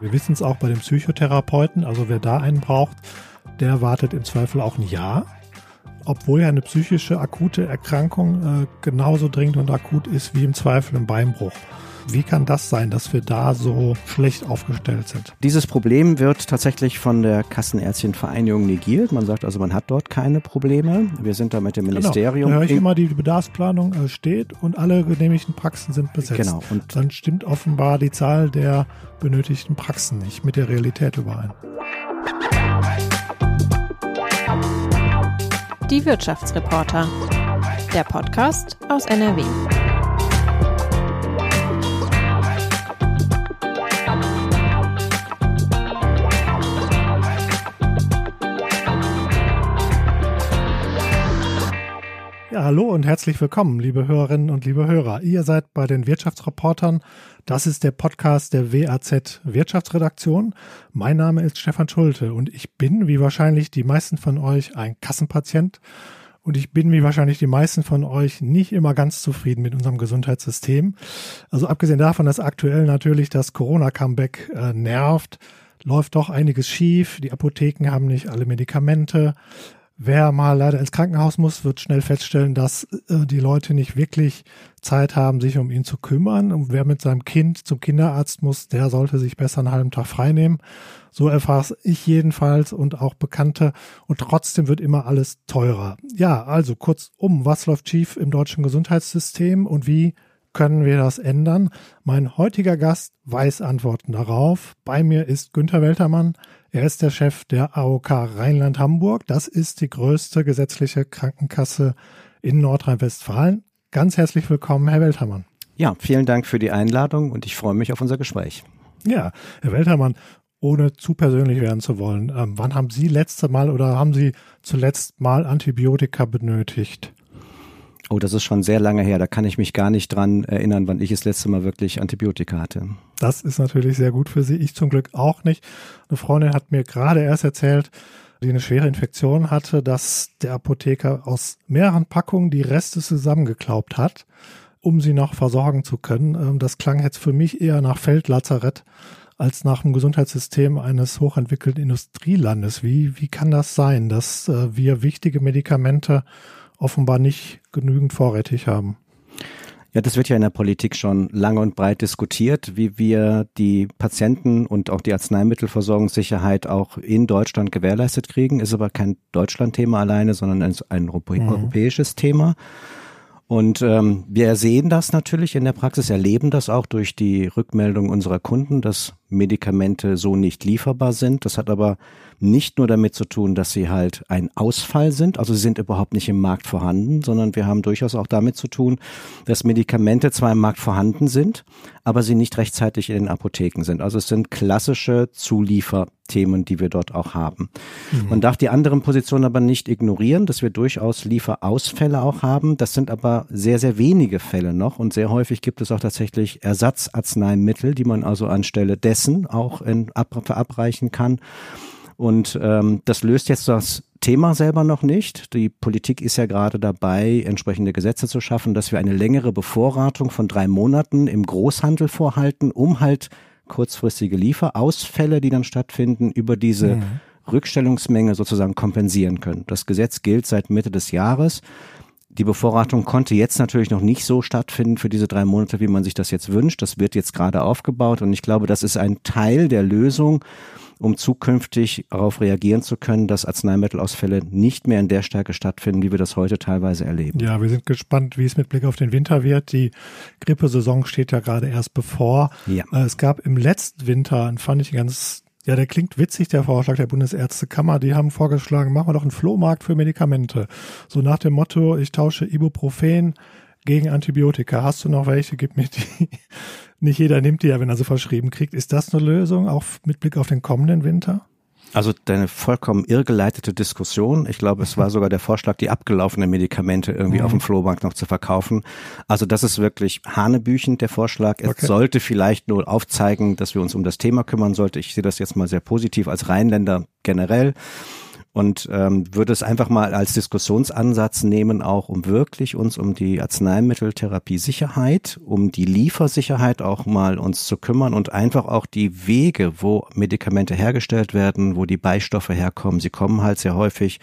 Wir wissen es auch bei den Psychotherapeuten, also wer da einen braucht, der wartet im Zweifel auch ein Jahr. Obwohl ja eine psychische akute Erkrankung äh, genauso dringend und akut ist wie im Zweifel ein Beinbruch. Wie kann das sein, dass wir da so schlecht aufgestellt sind? Dieses Problem wird tatsächlich von der Kassenärztchenvereinigung negiert. Man sagt also, man hat dort keine Probleme. Wir sind da mit dem Ministerium. Genau. Da höre ich immer, die Bedarfsplanung äh, steht und alle genehmigten Praxen sind besetzt. Genau. Und dann stimmt offenbar die Zahl der benötigten Praxen nicht mit der Realität überein. Die Wirtschaftsreporter. Der Podcast aus NRW. Hallo und herzlich willkommen, liebe Hörerinnen und liebe Hörer. Ihr seid bei den Wirtschaftsreportern. Das ist der Podcast der WAZ Wirtschaftsredaktion. Mein Name ist Stefan Schulte und ich bin, wie wahrscheinlich die meisten von euch, ein Kassenpatient. Und ich bin, wie wahrscheinlich die meisten von euch, nicht immer ganz zufrieden mit unserem Gesundheitssystem. Also abgesehen davon, dass aktuell natürlich das Corona-Comeback äh, nervt, läuft doch einiges schief. Die Apotheken haben nicht alle Medikamente. Wer mal leider ins Krankenhaus muss, wird schnell feststellen, dass äh, die Leute nicht wirklich Zeit haben, sich um ihn zu kümmern. Und wer mit seinem Kind zum Kinderarzt muss, der sollte sich besser einen halben Tag frei nehmen. So erfahre ich jedenfalls und auch Bekannte. Und trotzdem wird immer alles teurer. Ja, also kurzum, was läuft schief im deutschen Gesundheitssystem und wie können wir das ändern? Mein heutiger Gast weiß Antworten darauf. Bei mir ist Günther Weltermann. Er ist der Chef der AOK Rheinland-Hamburg. Das ist die größte gesetzliche Krankenkasse in Nordrhein-Westfalen. Ganz herzlich willkommen, Herr Weltermann. Ja, vielen Dank für die Einladung und ich freue mich auf unser Gespräch. Ja, Herr Weltermann, ohne zu persönlich werden zu wollen, ähm, wann haben Sie letzte Mal oder haben Sie zuletzt mal Antibiotika benötigt? Oh, das ist schon sehr lange her. Da kann ich mich gar nicht dran erinnern, wann ich das letzte Mal wirklich Antibiotika hatte. Das ist natürlich sehr gut für Sie. Ich zum Glück auch nicht. Eine Freundin hat mir gerade erst erzählt, die eine schwere Infektion hatte, dass der Apotheker aus mehreren Packungen die Reste zusammengeklaubt hat, um sie noch versorgen zu können. Ähm, das klang jetzt für mich eher nach Feldlazarett als nach dem Gesundheitssystem eines hochentwickelten Industrielandes. Wie, wie kann das sein, dass äh, wir wichtige Medikamente offenbar nicht genügend vorrätig haben. Ja, das wird ja in der Politik schon lange und breit diskutiert, wie wir die Patienten und auch die Arzneimittelversorgungssicherheit auch in Deutschland gewährleistet kriegen. Ist aber kein Deutschland-Thema alleine, sondern ein, ein mhm. europäisches Thema. Und ähm, wir sehen das natürlich in der Praxis, erleben das auch durch die Rückmeldung unserer Kunden, dass Medikamente so nicht lieferbar sind. Das hat aber nicht nur damit zu tun, dass sie halt ein Ausfall sind, also sie sind überhaupt nicht im Markt vorhanden, sondern wir haben durchaus auch damit zu tun, dass Medikamente zwar im Markt vorhanden sind, aber sie nicht rechtzeitig in den Apotheken sind. Also es sind klassische Zulieferthemen, die wir dort auch haben. Mhm. Man darf die anderen Positionen aber nicht ignorieren, dass wir durchaus Lieferausfälle auch haben. Das sind aber sehr, sehr wenige Fälle noch und sehr häufig gibt es auch tatsächlich Ersatzarzneimittel, die man also anstelle dessen auch in, ab, verabreichen kann. Und ähm, das löst jetzt das Thema selber noch nicht. Die Politik ist ja gerade dabei, entsprechende Gesetze zu schaffen, dass wir eine längere Bevorratung von drei Monaten im Großhandel vorhalten, um halt kurzfristige Lieferausfälle, die dann stattfinden, über diese mhm. Rückstellungsmenge sozusagen kompensieren können. Das Gesetz gilt seit Mitte des Jahres. Die Bevorratung konnte jetzt natürlich noch nicht so stattfinden für diese drei Monate, wie man sich das jetzt wünscht. Das wird jetzt gerade aufgebaut und ich glaube, das ist ein Teil der Lösung, um zukünftig darauf reagieren zu können, dass Arzneimittelausfälle nicht mehr in der Stärke stattfinden, wie wir das heute teilweise erleben. Ja, wir sind gespannt, wie es mit Blick auf den Winter wird. Die Grippesaison steht ja gerade erst bevor. Ja. Äh, es gab im letzten Winter, fand ich ganz ja, der klingt witzig, der Vorschlag der Bundesärztekammer. Die haben vorgeschlagen, machen wir doch einen Flohmarkt für Medikamente. So nach dem Motto, ich tausche Ibuprofen gegen Antibiotika. Hast du noch welche? Gib mir die. Nicht jeder nimmt die ja, wenn er sie verschrieben kriegt. Ist das eine Lösung, auch mit Blick auf den kommenden Winter? Also deine vollkommen irrgeleitete Diskussion. Ich glaube, es war sogar der Vorschlag, die abgelaufenen Medikamente irgendwie mhm. auf dem Flohmarkt noch zu verkaufen. Also das ist wirklich hanebüchend, der Vorschlag. Es okay. sollte vielleicht nur aufzeigen, dass wir uns um das Thema kümmern sollten. Ich sehe das jetzt mal sehr positiv als Rheinländer generell. Und ähm, würde es einfach mal als Diskussionsansatz nehmen, auch um wirklich uns um die Arzneimitteltherapie-Sicherheit, um die Liefersicherheit auch mal uns zu kümmern und einfach auch die Wege, wo Medikamente hergestellt werden, wo die Beistoffe herkommen. Sie kommen halt sehr häufig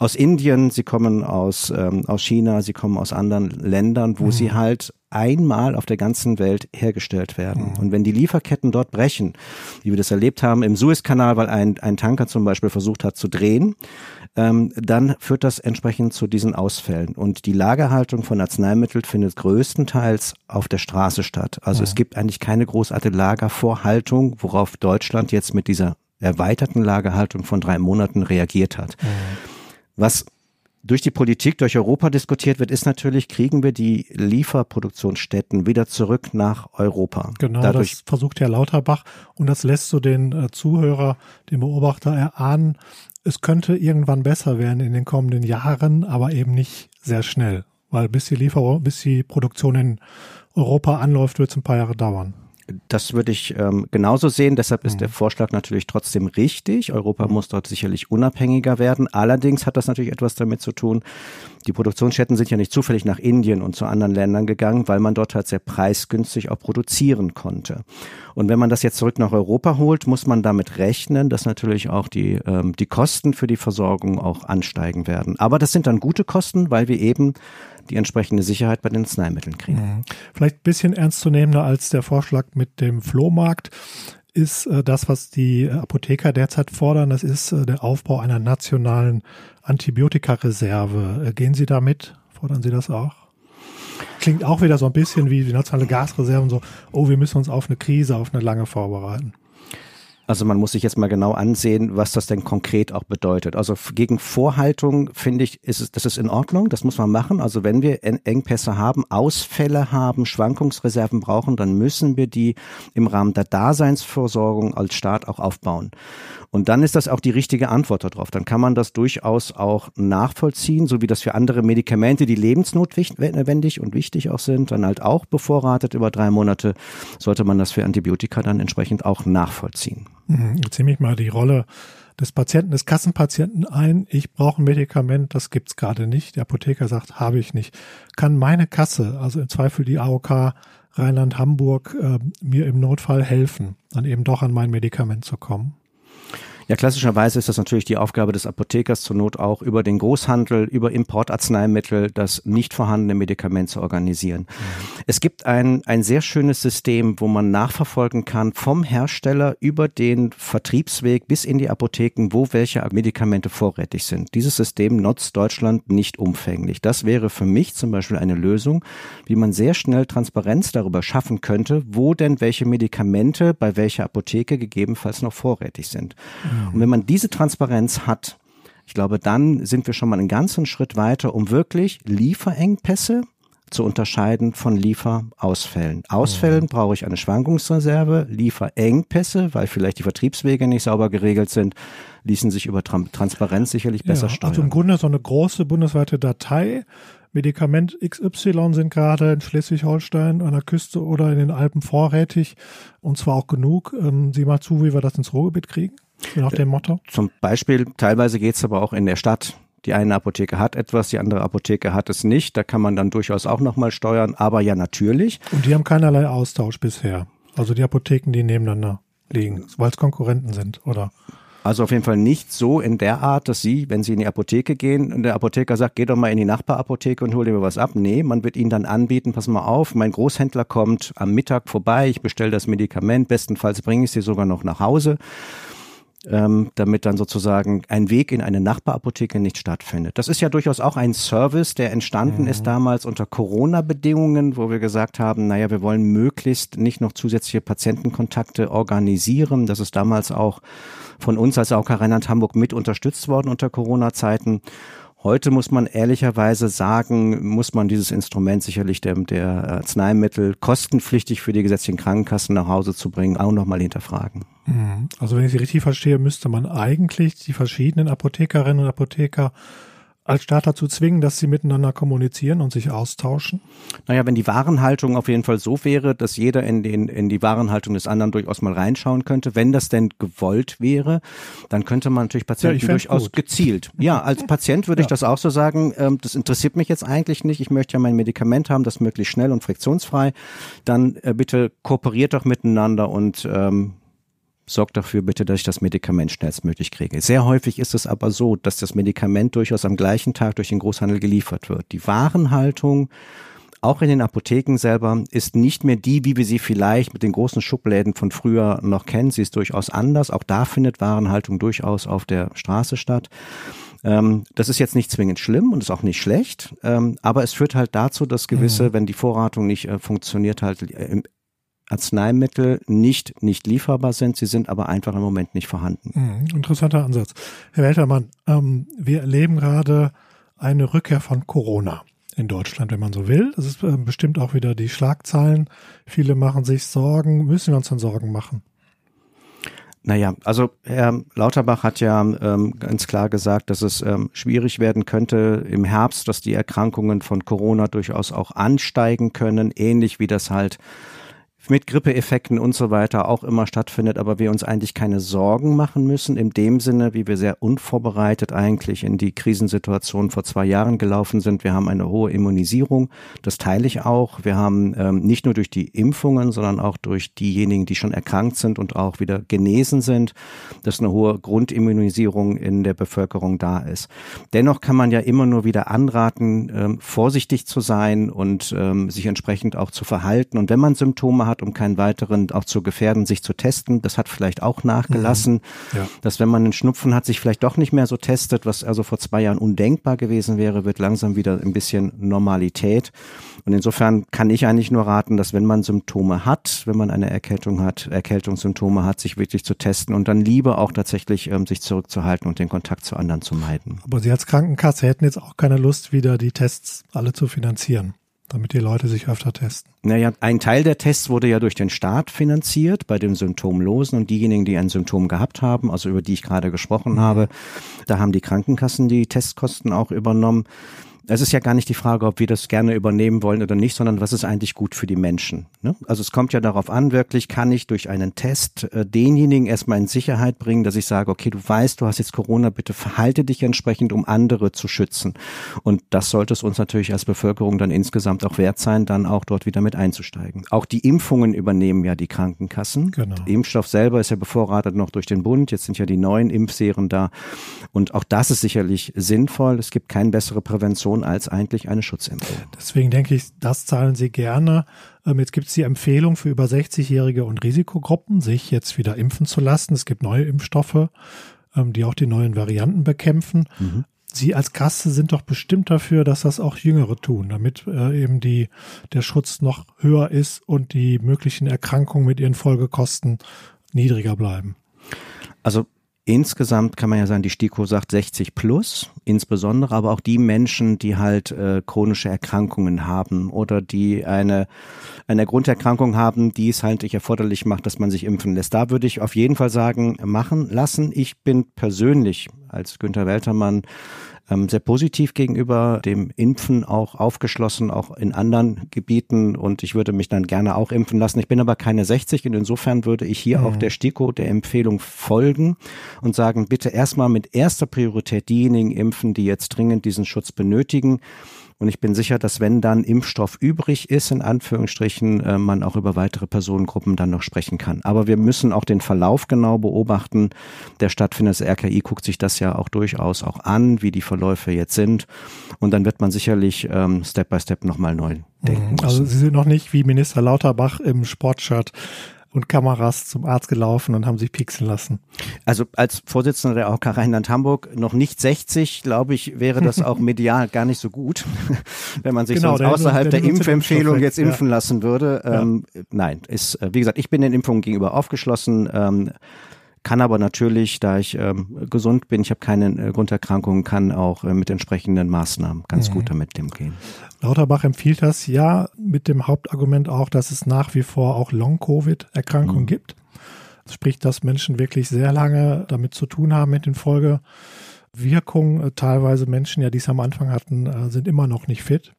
aus Indien, sie kommen aus, ähm, aus China, sie kommen aus anderen Ländern, wo mhm. sie halt einmal auf der ganzen Welt hergestellt werden. Mhm. Und wenn die Lieferketten dort brechen, wie wir das erlebt haben im Suezkanal, weil ein, ein Tanker zum Beispiel versucht hat zu drehen, ähm, dann führt das entsprechend zu diesen Ausfällen. Und die Lagerhaltung von Arzneimitteln findet größtenteils auf der Straße statt. Also es gibt eigentlich keine großartige Lagervorhaltung, worauf Deutschland jetzt mit dieser erweiterten Lagerhaltung von drei Monaten reagiert hat. Was durch die Politik, durch Europa diskutiert wird, ist natürlich, kriegen wir die Lieferproduktionsstätten wieder zurück nach Europa. Genau, Dadurch das versucht Herr Lauterbach und das lässt so den äh, Zuhörer, den Beobachter erahnen, es könnte irgendwann besser werden in den kommenden Jahren, aber eben nicht sehr schnell, weil bis die Lieferung, bis die Produktion in Europa anläuft, wird es ein paar Jahre dauern. Das würde ich ähm, genauso sehen. Deshalb ist mhm. der Vorschlag natürlich trotzdem richtig. Europa mhm. muss dort sicherlich unabhängiger werden. Allerdings hat das natürlich etwas damit zu tun. Die Produktionsstätten sind ja nicht zufällig nach Indien und zu anderen Ländern gegangen, weil man dort halt sehr preisgünstig auch produzieren konnte. Und wenn man das jetzt zurück nach Europa holt, muss man damit rechnen, dass natürlich auch die, ähm, die Kosten für die Versorgung auch ansteigen werden. Aber das sind dann gute Kosten, weil wir eben die entsprechende Sicherheit bei den Arzneimitteln kriegen. Mhm. Vielleicht ein bisschen ernstzunehmender als der Vorschlag mit dem Flohmarkt ist äh, das, was die Apotheker derzeit fordern. Das ist äh, der Aufbau einer nationalen Antibiotikareserve. Äh, gehen Sie damit? Fordern Sie das auch? Klingt auch wieder so ein bisschen wie die nationale Gasreserve so, oh, wir müssen uns auf eine Krise, auf eine lange vorbereiten. Also man muss sich jetzt mal genau ansehen, was das denn konkret auch bedeutet. Also gegen Vorhaltung finde ich, ist es, das ist in Ordnung, das muss man machen. Also wenn wir Engpässe haben, Ausfälle haben, Schwankungsreserven brauchen, dann müssen wir die im Rahmen der Daseinsvorsorgung als Staat auch aufbauen. Und dann ist das auch die richtige Antwort darauf. Dann kann man das durchaus auch nachvollziehen, so wie das für andere Medikamente, die lebensnotwendig und wichtig auch sind, dann halt auch bevorratet über drei Monate, sollte man das für Antibiotika dann entsprechend auch nachvollziehen. Mhm, jetzt nehme ich mal die Rolle des Patienten, des Kassenpatienten ein. Ich brauche ein Medikament, das gibt's gerade nicht. Der Apotheker sagt, habe ich nicht. Kann meine Kasse, also im Zweifel die AOK Rheinland-Hamburg, äh, mir im Notfall helfen, dann eben doch an mein Medikament zu kommen? Ja, klassischerweise ist das natürlich die Aufgabe des Apothekers zur Not auch über den Großhandel, über Importarzneimittel das nicht vorhandene Medikament zu organisieren. Mhm. Es gibt ein, ein sehr schönes System, wo man nachverfolgen kann vom Hersteller über den Vertriebsweg bis in die Apotheken, wo welche Medikamente vorrätig sind. Dieses System nutzt Deutschland nicht umfänglich. Das wäre für mich zum Beispiel eine Lösung, wie man sehr schnell Transparenz darüber schaffen könnte, wo denn welche Medikamente bei welcher Apotheke gegebenenfalls noch vorrätig sind. Mhm. Und wenn man diese Transparenz hat, ich glaube, dann sind wir schon mal einen ganzen Schritt weiter, um wirklich Lieferengpässe zu unterscheiden von Lieferausfällen. Ausfällen mhm. brauche ich eine Schwankungsreserve, Lieferengpässe, weil vielleicht die Vertriebswege nicht sauber geregelt sind, ließen sich über Transparenz sicherlich besser ja, steuern. Also im Grunde so eine große bundesweite Datei. Medikament XY sind gerade in Schleswig-Holstein an der Küste oder in den Alpen vorrätig und zwar auch genug. Ähm, sieh mal zu, wie wir das ins Ruhrgebiet kriegen. Nach dem Motto? Zum Beispiel, teilweise geht es aber auch in der Stadt. Die eine Apotheke hat etwas, die andere Apotheke hat es nicht. Da kann man dann durchaus auch nochmal steuern, aber ja natürlich. Und die haben keinerlei Austausch bisher. Also die Apotheken, die nebeneinander liegen, weil es Konkurrenten sind, oder? Also auf jeden Fall nicht so in der Art, dass Sie, wenn Sie in die Apotheke gehen und der Apotheker sagt, geh doch mal in die Nachbarapotheke und hol dir was ab. Nee, man wird Ihnen dann anbieten, pass mal auf, mein Großhändler kommt am Mittag vorbei, ich bestelle das Medikament, bestenfalls bringe ich es dir sogar noch nach Hause ähm, damit dann sozusagen ein Weg in eine Nachbarapotheke nicht stattfindet. Das ist ja durchaus auch ein Service, der entstanden mhm. ist damals unter Corona-Bedingungen, wo wir gesagt haben, naja, wir wollen möglichst nicht noch zusätzliche Patientenkontakte organisieren. Das ist damals auch von uns als AOK Rheinland-Hamburg mit unterstützt worden unter Corona-Zeiten. Heute muss man ehrlicherweise sagen, muss man dieses Instrument sicherlich der, der Arzneimittel kostenpflichtig für die gesetzlichen Krankenkassen nach Hause zu bringen, auch nochmal hinterfragen. Mhm. Also wenn ich Sie richtig verstehe, müsste man eigentlich die verschiedenen Apothekerinnen und Apotheker als Staat dazu zwingen, dass sie miteinander kommunizieren und sich austauschen? Naja, wenn die Warenhaltung auf jeden Fall so wäre, dass jeder in, den, in die Warenhaltung des anderen durchaus mal reinschauen könnte, wenn das denn gewollt wäre, dann könnte man natürlich Patienten ja, durchaus gut. gezielt. Ja, als Patient würde ja. ich das auch so sagen, ähm, das interessiert mich jetzt eigentlich nicht. Ich möchte ja mein Medikament haben, das möglichst schnell und friktionsfrei. Dann äh, bitte kooperiert doch miteinander und ähm, sorgt dafür bitte, dass ich das Medikament schnellstmöglich kriege. Sehr häufig ist es aber so, dass das Medikament durchaus am gleichen Tag durch den Großhandel geliefert wird. Die Warenhaltung auch in den Apotheken selber ist nicht mehr die, wie wir sie vielleicht mit den großen Schubläden von früher noch kennen. Sie ist durchaus anders. Auch da findet Warenhaltung durchaus auf der Straße statt. Ähm, das ist jetzt nicht zwingend schlimm und ist auch nicht schlecht, ähm, aber es führt halt dazu, dass gewisse, wenn die Vorratung nicht äh, funktioniert, halt äh, Arzneimittel nicht nicht lieferbar sind. Sie sind aber einfach im Moment nicht vorhanden. Mhm, interessanter Ansatz. Herr Weltermann, ähm, wir erleben gerade eine Rückkehr von Corona in Deutschland, wenn man so will. Das ist äh, bestimmt auch wieder die Schlagzeilen. Viele machen sich Sorgen. Müssen wir uns dann Sorgen machen? Naja, also Herr Lauterbach hat ja ähm, ganz klar gesagt, dass es ähm, schwierig werden könnte im Herbst, dass die Erkrankungen von Corona durchaus auch ansteigen können, ähnlich wie das halt mit Grippeeffekten und so weiter auch immer stattfindet, aber wir uns eigentlich keine Sorgen machen müssen, in dem Sinne, wie wir sehr unvorbereitet eigentlich in die Krisensituation vor zwei Jahren gelaufen sind. Wir haben eine hohe Immunisierung, das teile ich auch. Wir haben ähm, nicht nur durch die Impfungen, sondern auch durch diejenigen, die schon erkrankt sind und auch wieder genesen sind, dass eine hohe Grundimmunisierung in der Bevölkerung da ist. Dennoch kann man ja immer nur wieder anraten, ähm, vorsichtig zu sein und ähm, sich entsprechend auch zu verhalten. Und wenn man Symptome hat, hat, um keinen weiteren auch zu gefährden, sich zu testen. Das hat vielleicht auch nachgelassen, mhm. ja. dass wenn man einen Schnupfen hat, sich vielleicht doch nicht mehr so testet, was also vor zwei Jahren undenkbar gewesen wäre, wird langsam wieder ein bisschen Normalität. Und insofern kann ich eigentlich nur raten, dass wenn man Symptome hat, wenn man eine Erkältung hat, Erkältungssymptome hat, sich wirklich zu testen und dann lieber auch tatsächlich ähm, sich zurückzuhalten und den Kontakt zu anderen zu meiden. Aber Sie als Krankenkasse hätten jetzt auch keine Lust, wieder die Tests alle zu finanzieren damit die Leute sich öfter testen? Naja, ein Teil der Tests wurde ja durch den Staat finanziert bei den Symptomlosen und diejenigen, die ein Symptom gehabt haben, also über die ich gerade gesprochen mhm. habe, da haben die Krankenkassen die Testkosten auch übernommen. Es ist ja gar nicht die Frage, ob wir das gerne übernehmen wollen oder nicht, sondern was ist eigentlich gut für die Menschen. Ne? Also es kommt ja darauf an, wirklich kann ich durch einen Test äh, denjenigen erstmal in Sicherheit bringen, dass ich sage, okay, du weißt, du hast jetzt Corona, bitte verhalte dich entsprechend, um andere zu schützen. Und das sollte es uns natürlich als Bevölkerung dann insgesamt auch wert sein, dann auch dort wieder mit einzusteigen. Auch die Impfungen übernehmen ja die Krankenkassen. Genau. Der Impfstoff selber ist ja bevorratet noch durch den Bund. Jetzt sind ja die neuen Impfserien da. Und auch das ist sicherlich sinnvoll. Es gibt keine bessere Prävention Prävention als eigentlich eine Schutzimpfung. Deswegen denke ich, das zahlen Sie gerne. Ähm, jetzt gibt es die Empfehlung für über 60-Jährige und Risikogruppen, sich jetzt wieder impfen zu lassen. Es gibt neue Impfstoffe, ähm, die auch die neuen Varianten bekämpfen. Mhm. Sie als Kasse sind doch bestimmt dafür, dass das auch Jüngere tun, damit äh, eben die, der Schutz noch höher ist und die möglichen Erkrankungen mit ihren Folgekosten niedriger bleiben. Also Insgesamt kann man ja sagen, die STIKO sagt 60 plus, insbesondere aber auch die Menschen, die halt äh, chronische Erkrankungen haben oder die eine, eine Grunderkrankung haben, die es halt nicht erforderlich macht, dass man sich impfen lässt. Da würde ich auf jeden Fall sagen, machen lassen. Ich bin persönlich als Günther Weltermann ähm, sehr positiv gegenüber dem Impfen auch aufgeschlossen, auch in anderen Gebieten und ich würde mich dann gerne auch impfen lassen. Ich bin aber keine 60 und insofern würde ich hier mhm. auch der STIKO der Empfehlung folgen und sagen, bitte erstmal mit erster Priorität diejenigen impfen, die jetzt dringend diesen Schutz benötigen. Und ich bin sicher, dass wenn dann Impfstoff übrig ist, in Anführungsstrichen, äh, man auch über weitere Personengruppen dann noch sprechen kann. Aber wir müssen auch den Verlauf genau beobachten, der stattfindet. Das RKI guckt sich das ja auch durchaus auch an, wie die Verläufe jetzt sind. Und dann wird man sicherlich ähm, Step by Step nochmal neu denken. Mhm. Also Sie sind noch nicht wie Minister Lauterbach im Sportshirt und Kameras zum Arzt gelaufen und haben sich pixeln lassen. Also als Vorsitzender der AOK Rheinland-Hamburg noch nicht 60, glaube ich, wäre das auch medial gar nicht so gut, wenn man sich genau, sonst außerhalb der, der Impfempfehlung jetzt impfen ja. lassen würde. Ähm, ja. Nein, ist, äh, wie gesagt, ich bin den Impfungen gegenüber aufgeschlossen. Ähm, kann aber natürlich, da ich ähm, gesund bin, ich habe keine äh, Grunderkrankungen, kann auch äh, mit entsprechenden Maßnahmen ganz mhm. gut damit umgehen. Lauterbach empfiehlt das ja mit dem Hauptargument auch, dass es nach wie vor auch Long-Covid-Erkrankungen mhm. gibt. Sprich, dass Menschen wirklich sehr lange damit zu tun haben mit den Folge Wirkung. Äh, teilweise Menschen, ja, die es am Anfang hatten, äh, sind immer noch nicht fit.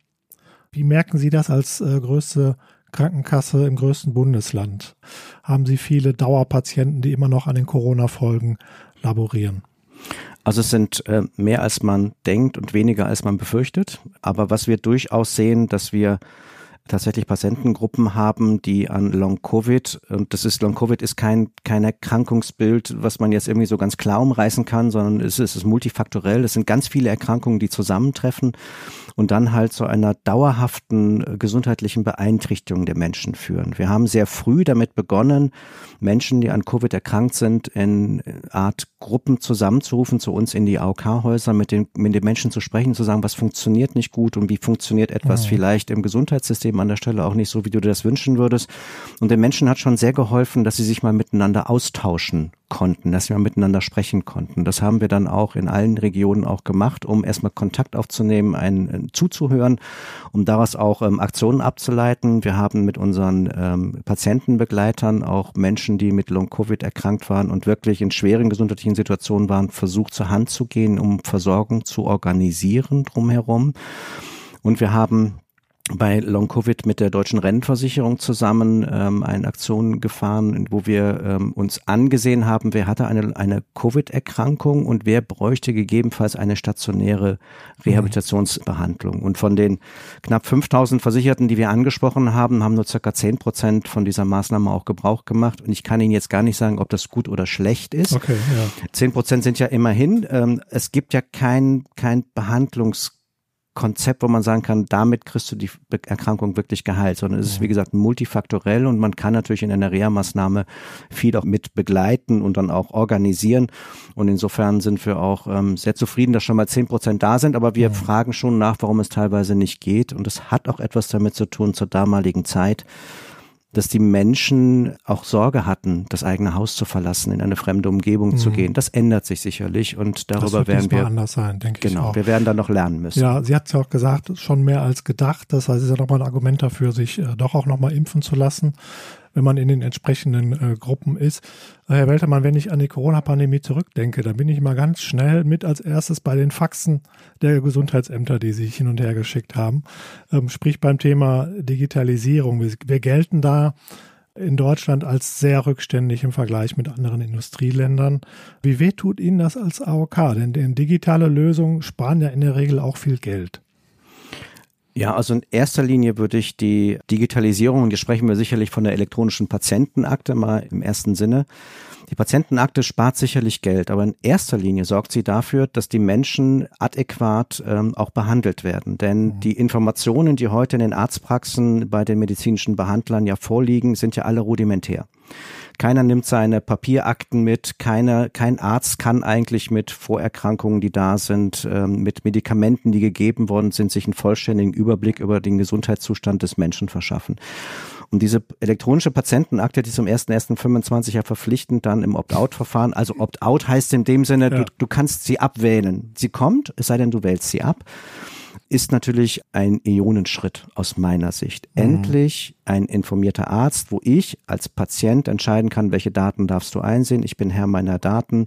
Wie merken Sie das als äh, größte Krankenkasse im größten Bundesland? Haben Sie viele Dauerpatienten, die immer noch an den Corona-Folgen laborieren? Also es sind äh, mehr als man denkt und weniger als man befürchtet. Aber was wir durchaus sehen, dass wir tatsächlich Patientengruppen haben, die an Long-Covid, und das ist, Long-Covid ist kein, kein Erkrankungsbild, was man jetzt irgendwie so ganz klar umreißen kann, sondern es ist, es ist multifaktorell. Es sind ganz viele Erkrankungen, die zusammentreffen und dann halt zu einer dauerhaften äh, gesundheitlichen Beeinträchtigung der Menschen führen. Wir haben sehr früh damit begonnen, Menschen, die an Covid erkrankt sind, in äh, Art Gruppen zusammenzurufen zu uns in die AOK-Häuser, mit den, mit den Menschen zu sprechen, zu sagen, was funktioniert nicht gut und wie funktioniert etwas mhm. vielleicht im Gesundheitssystem an der Stelle auch nicht so, wie du dir das wünschen würdest. Und den Menschen hat schon sehr geholfen, dass sie sich mal miteinander austauschen konnten, dass wir miteinander sprechen konnten. Das haben wir dann auch in allen Regionen auch gemacht, um erstmal Kontakt aufzunehmen, einen äh, zuzuhören, um daraus auch ähm, Aktionen abzuleiten. Wir haben mit unseren ähm, Patientenbegleitern auch Menschen, die mit Long-Covid erkrankt waren und wirklich in schweren gesundheitlichen Situationen waren, versucht zur Hand zu gehen, um Versorgung zu organisieren drumherum. Und wir haben bei Long Covid mit der deutschen Rentenversicherung zusammen ähm, eine Aktion gefahren, wo wir ähm, uns angesehen haben, wer hatte eine, eine Covid-Erkrankung und wer bräuchte gegebenenfalls eine stationäre Rehabilitationsbehandlung. Und von den knapp 5000 Versicherten, die wir angesprochen haben, haben nur circa 10 Prozent von dieser Maßnahme auch Gebrauch gemacht. Und ich kann Ihnen jetzt gar nicht sagen, ob das gut oder schlecht ist. Okay, ja. 10 Prozent sind ja immerhin. Ähm, es gibt ja kein, kein Behandlungs Konzept, wo man sagen kann, damit kriegst du die Erkrankung wirklich geheilt, sondern es ist, wie gesagt, multifaktorell und man kann natürlich in einer Reha-Maßnahme viel auch mit begleiten und dann auch organisieren. Und insofern sind wir auch ähm, sehr zufrieden, dass schon mal zehn Prozent da sind, aber wir ja. fragen schon nach, warum es teilweise nicht geht. Und es hat auch etwas damit zu tun zur damaligen Zeit dass die Menschen auch Sorge hatten, das eigene Haus zu verlassen, in eine fremde Umgebung mhm. zu gehen. Das ändert sich sicherlich und darüber werden wir anders sein, denke genau, ich. Genau, wir werden da noch lernen müssen. Ja, sie hat es ja auch gesagt, schon mehr als gedacht. Das heißt, es ist ja nochmal ein Argument dafür, sich äh, doch auch nochmal impfen zu lassen wenn man in den entsprechenden äh, Gruppen ist. Äh, Herr Weltermann, wenn ich an die Corona-Pandemie zurückdenke, dann bin ich mal ganz schnell mit als erstes bei den Faxen der Gesundheitsämter, die sich hin und her geschickt haben. Ähm, sprich beim Thema Digitalisierung. Wir, wir gelten da in Deutschland als sehr rückständig im Vergleich mit anderen Industrieländern. Wie weh tut Ihnen das als AOK? Denn, denn digitale Lösungen sparen ja in der Regel auch viel Geld. Ja, also in erster Linie würde ich die Digitalisierung, und hier sprechen wir sicherlich von der elektronischen Patientenakte mal im ersten Sinne. Die Patientenakte spart sicherlich Geld, aber in erster Linie sorgt sie dafür, dass die Menschen adäquat ähm, auch behandelt werden. Denn mhm. die Informationen, die heute in den Arztpraxen bei den medizinischen Behandlern ja vorliegen, sind ja alle rudimentär. Keiner nimmt seine Papierakten mit. Keiner, kein Arzt kann eigentlich mit Vorerkrankungen, die da sind, ähm, mit Medikamenten, die gegeben worden sind, sich einen vollständigen Überblick über den Gesundheitszustand des Menschen verschaffen. Und diese elektronische Patientenakte, die zum 1.1.25 ja verpflichtend dann im Opt-out-Verfahren, also Opt-out heißt in dem Sinne, ja. du, du kannst sie abwählen. Sie kommt, es sei denn, du wählst sie ab ist natürlich ein Ionenschritt aus meiner Sicht. Mhm. Endlich ein informierter Arzt, wo ich als Patient entscheiden kann, welche Daten darfst du einsehen. Ich bin Herr meiner Daten.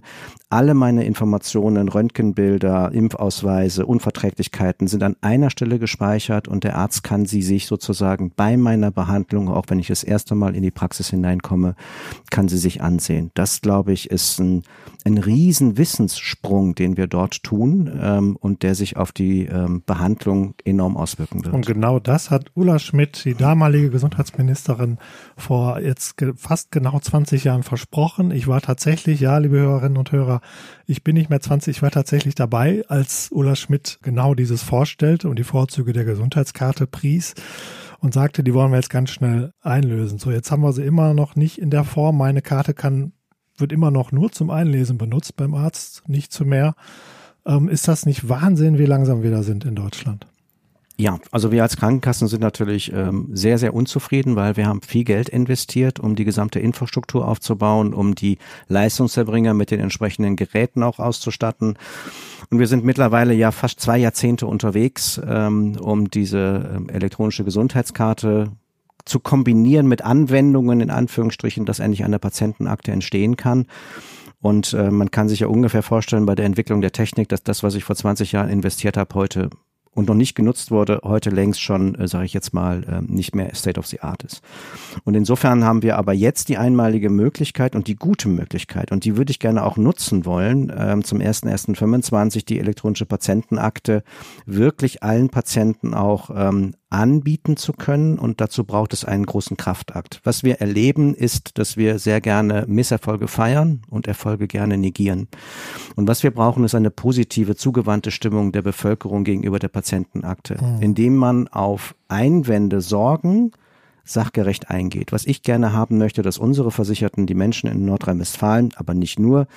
Alle meine Informationen, Röntgenbilder, Impfausweise, Unverträglichkeiten sind an einer Stelle gespeichert und der Arzt kann sie sich sozusagen bei meiner Behandlung, auch wenn ich das erste Mal in die Praxis hineinkomme, kann sie sich ansehen. Das, glaube ich, ist ein, ein riesen Wissenssprung, den wir dort tun ähm, und der sich auf die ähm, Behandlung enorm auswirken wird. Und genau das hat Ulla Schmidt, die damalige Gesundheits Gesundheitsministerin vor jetzt fast genau 20 Jahren versprochen. Ich war tatsächlich, ja, liebe Hörerinnen und Hörer, ich bin nicht mehr 20, ich war tatsächlich dabei, als Ulla Schmidt genau dieses vorstellte und die Vorzüge der Gesundheitskarte pries und sagte, die wollen wir jetzt ganz schnell einlösen. So, jetzt haben wir sie immer noch nicht in der Form. Meine Karte kann, wird immer noch nur zum Einlesen benutzt beim Arzt, nicht zu mehr. Ähm, ist das nicht Wahnsinn, wie langsam wir da sind in Deutschland? Ja, also wir als Krankenkassen sind natürlich ähm, sehr, sehr unzufrieden, weil wir haben viel Geld investiert, um die gesamte Infrastruktur aufzubauen, um die Leistungserbringer mit den entsprechenden Geräten auch auszustatten. Und wir sind mittlerweile ja fast zwei Jahrzehnte unterwegs, ähm, um diese ähm, elektronische Gesundheitskarte zu kombinieren mit Anwendungen, in Anführungsstrichen, dass endlich eine Patientenakte entstehen kann. Und äh, man kann sich ja ungefähr vorstellen bei der Entwicklung der Technik, dass das, was ich vor 20 Jahren investiert habe, heute und noch nicht genutzt wurde, heute längst schon, äh, sage ich jetzt mal, äh, nicht mehr State of the Art ist. Und insofern haben wir aber jetzt die einmalige Möglichkeit und die gute Möglichkeit, und die würde ich gerne auch nutzen wollen, ähm, zum 1.1.25 die elektronische Patientenakte wirklich allen Patienten auch ähm, anbieten zu können und dazu braucht es einen großen Kraftakt. Was wir erleben ist, dass wir sehr gerne Misserfolge feiern und Erfolge gerne negieren. Und was wir brauchen, ist eine positive, zugewandte Stimmung der Bevölkerung gegenüber der Patientenakte, mhm. indem man auf Einwände, Sorgen, sachgerecht eingeht. Was ich gerne haben möchte, dass unsere Versicherten, die Menschen in Nordrhein-Westfalen, aber nicht nur,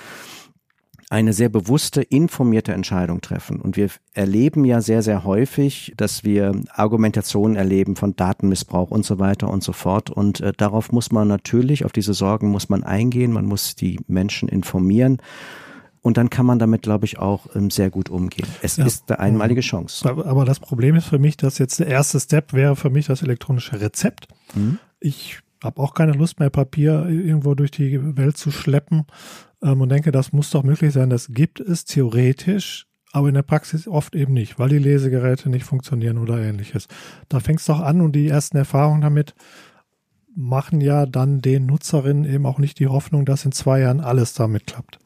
eine sehr bewusste, informierte Entscheidung treffen. Und wir erleben ja sehr, sehr häufig, dass wir Argumentationen erleben von Datenmissbrauch und so weiter und so fort. Und äh, darauf muss man natürlich, auf diese Sorgen muss man eingehen, man muss die Menschen informieren. Und dann kann man damit, glaube ich, auch ähm, sehr gut umgehen. Es ja. ist eine einmalige Chance. Aber das Problem ist für mich, dass jetzt der erste Step wäre für mich das elektronische Rezept. Mhm. Ich habe auch keine Lust mehr, Papier irgendwo durch die Welt zu schleppen ähm, und denke, das muss doch möglich sein. Das gibt es theoretisch, aber in der Praxis oft eben nicht, weil die Lesegeräte nicht funktionieren oder ähnliches. Da fängt es doch an und die ersten Erfahrungen damit machen ja dann den Nutzerinnen eben auch nicht die Hoffnung, dass in zwei Jahren alles damit klappt.